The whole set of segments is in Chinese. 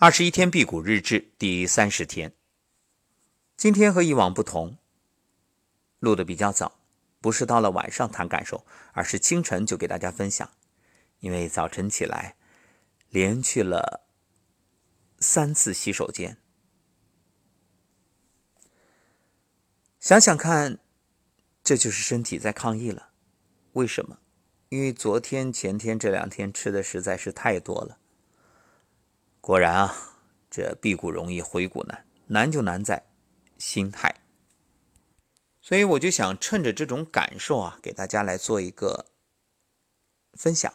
二十一天辟谷日志第三十天，今天和以往不同，录的比较早，不是到了晚上谈感受，而是清晨就给大家分享。因为早晨起来，连去了三次洗手间，想想看，这就是身体在抗议了。为什么？因为昨天、前天这两天吃的实在是太多了。果然啊，这辟谷容易，回谷难，难就难在心态。所以我就想趁着这种感受啊，给大家来做一个分享。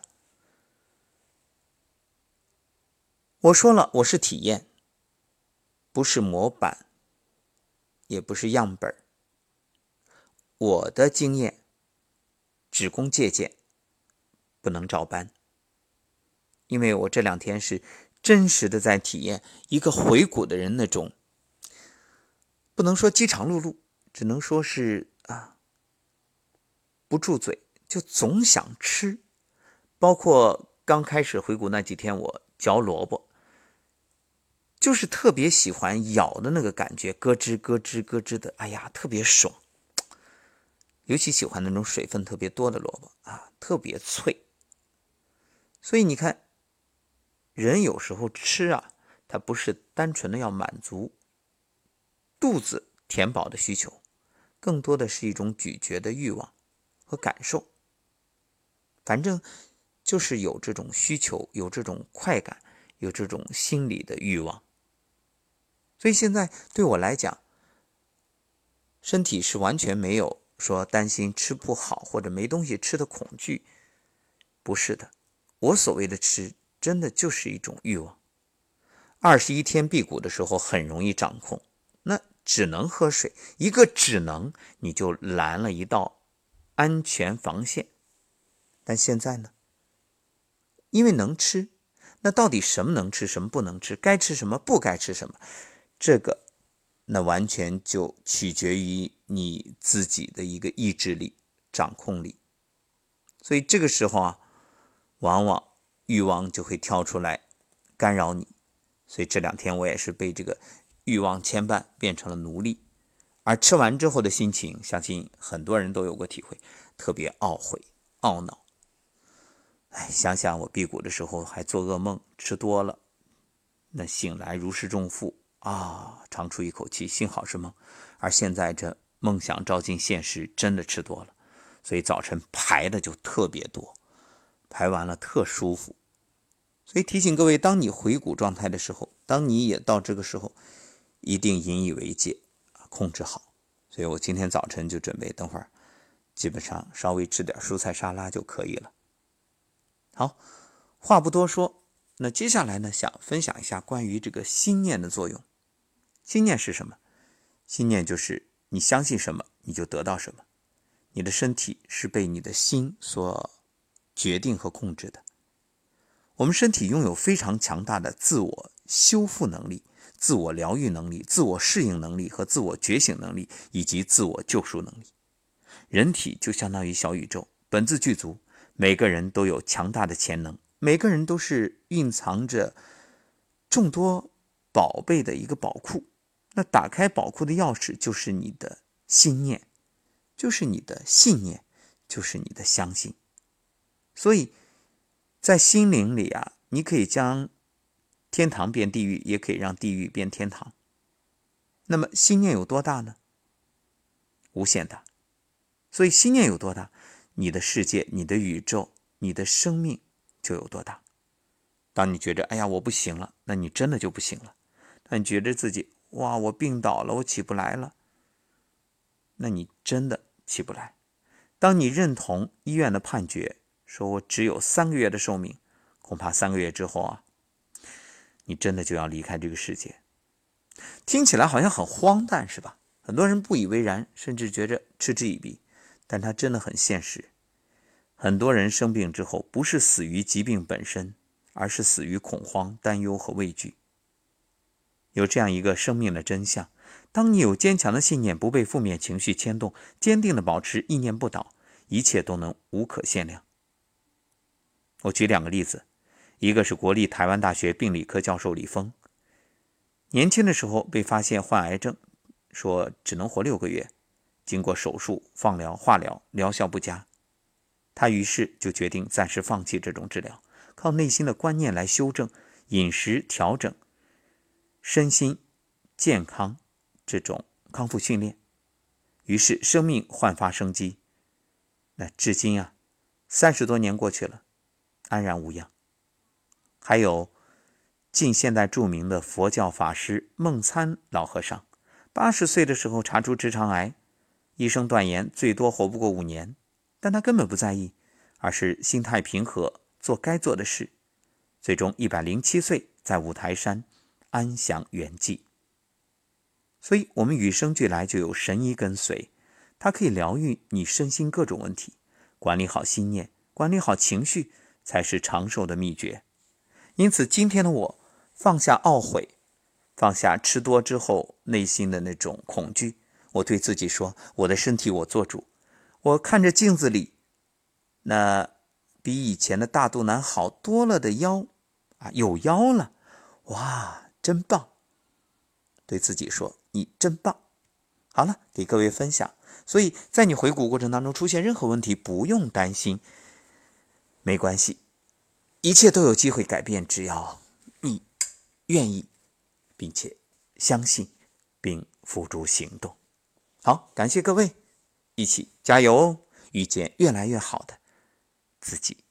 我说了，我是体验，不是模板，也不是样本我的经验只供借鉴，不能照搬，因为我这两天是。真实的在体验一个回谷的人那种，不能说饥肠辘辘，只能说是啊，不住嘴，就总想吃。包括刚开始回谷那几天，我嚼萝卜，就是特别喜欢咬的那个感觉，咯吱咯吱咯吱的，哎呀，特别爽。尤其喜欢那种水分特别多的萝卜啊，特别脆。所以你看。人有时候吃啊，他不是单纯的要满足肚子填饱的需求，更多的是一种咀嚼的欲望和感受。反正就是有这种需求，有这种快感，有这种心理的欲望。所以现在对我来讲，身体是完全没有说担心吃不好或者没东西吃的恐惧，不是的。我所谓的吃。真的就是一种欲望。二十一天辟谷的时候很容易掌控，那只能喝水，一个只能你就拦了一道安全防线。但现在呢，因为能吃，那到底什么能吃，什么不能吃，该吃什么，不该吃什么，这个那完全就取决于你自己的一个意志力、掌控力。所以这个时候啊，往往。欲望就会跳出来干扰你，所以这两天我也是被这个欲望牵绊，变成了奴隶。而吃完之后的心情，相信很多人都有过体会，特别懊悔、懊恼。哎，想想我辟谷的时候还做噩梦，吃多了，那醒来如释重负啊，长出一口气，幸好是梦。而现在这梦想照进现实，真的吃多了，所以早晨排的就特别多。排完了特舒服，所以提醒各位，当你回谷状态的时候，当你也到这个时候，一定引以为戒啊，控制好。所以我今天早晨就准备等会儿，基本上稍微吃点蔬菜沙拉就可以了。好，话不多说，那接下来呢，想分享一下关于这个心念的作用。心念是什么？心念就是你相信什么，你就得到什么。你的身体是被你的心所。决定和控制的，我们身体拥有非常强大的自我修复能力、自我疗愈能力、自我适应能力和自我觉醒能力，以及自我救赎能力。人体就相当于小宇宙，本自具足，每个人都有强大的潜能，每个人都是蕴藏着众多宝贝的一个宝库。那打开宝库的钥匙就是你的心念，就是你的信念，就是你的相信。所以，在心灵里啊，你可以将天堂变地狱，也可以让地狱变天堂。那么，心念有多大呢？无限大。所以，心念有多大，你的世界、你的宇宙、你的生命就有多大。当你觉着哎呀我不行了，那你真的就不行了。当你觉得自己哇我病倒了，我起不来了，那你真的起不来。当你认同医院的判决。说我只有三个月的寿命，恐怕三个月之后啊，你真的就要离开这个世界。听起来好像很荒诞，是吧？很多人不以为然，甚至觉着嗤之以鼻，但它真的很现实。很多人生病之后，不是死于疾病本身，而是死于恐慌、担忧和畏惧。有这样一个生命的真相：当你有坚强的信念，不被负面情绪牵动，坚定的保持意念不倒，一切都能无可限量。我举两个例子，一个是国立台湾大学病理科教授李峰，年轻的时候被发现患癌症，说只能活六个月，经过手术、放疗、化疗，疗效不佳，他于是就决定暂时放弃这种治疗，靠内心的观念来修正，饮食调整，身心健康这种康复训练，于是生命焕发生机。那至今啊，三十多年过去了，安然无恙。还有。近现代著名的佛教法师梦参老和尚，八十岁的时候查出直肠癌，医生断言最多活不过五年，但他根本不在意，而是心态平和，做该做的事，最终一百零七岁在五台山安享圆寂。所以，我们与生俱来就有神医跟随，它可以疗愈你身心各种问题。管理好心念，管理好情绪，才是长寿的秘诀。因此，今天的我。放下懊悔，放下吃多之后内心的那种恐惧。我对自己说：“我的身体我做主。”我看着镜子里那比以前的大肚腩好多了的腰啊，有腰了，哇，真棒！对自己说：“你真棒。”好了，给各位分享。所以在你回顾过程当中出现任何问题，不用担心，没关系，一切都有机会改变，只要你。愿意，并且相信，并付诸行动。好，感谢各位，一起加油哦，遇见越来越好的自己。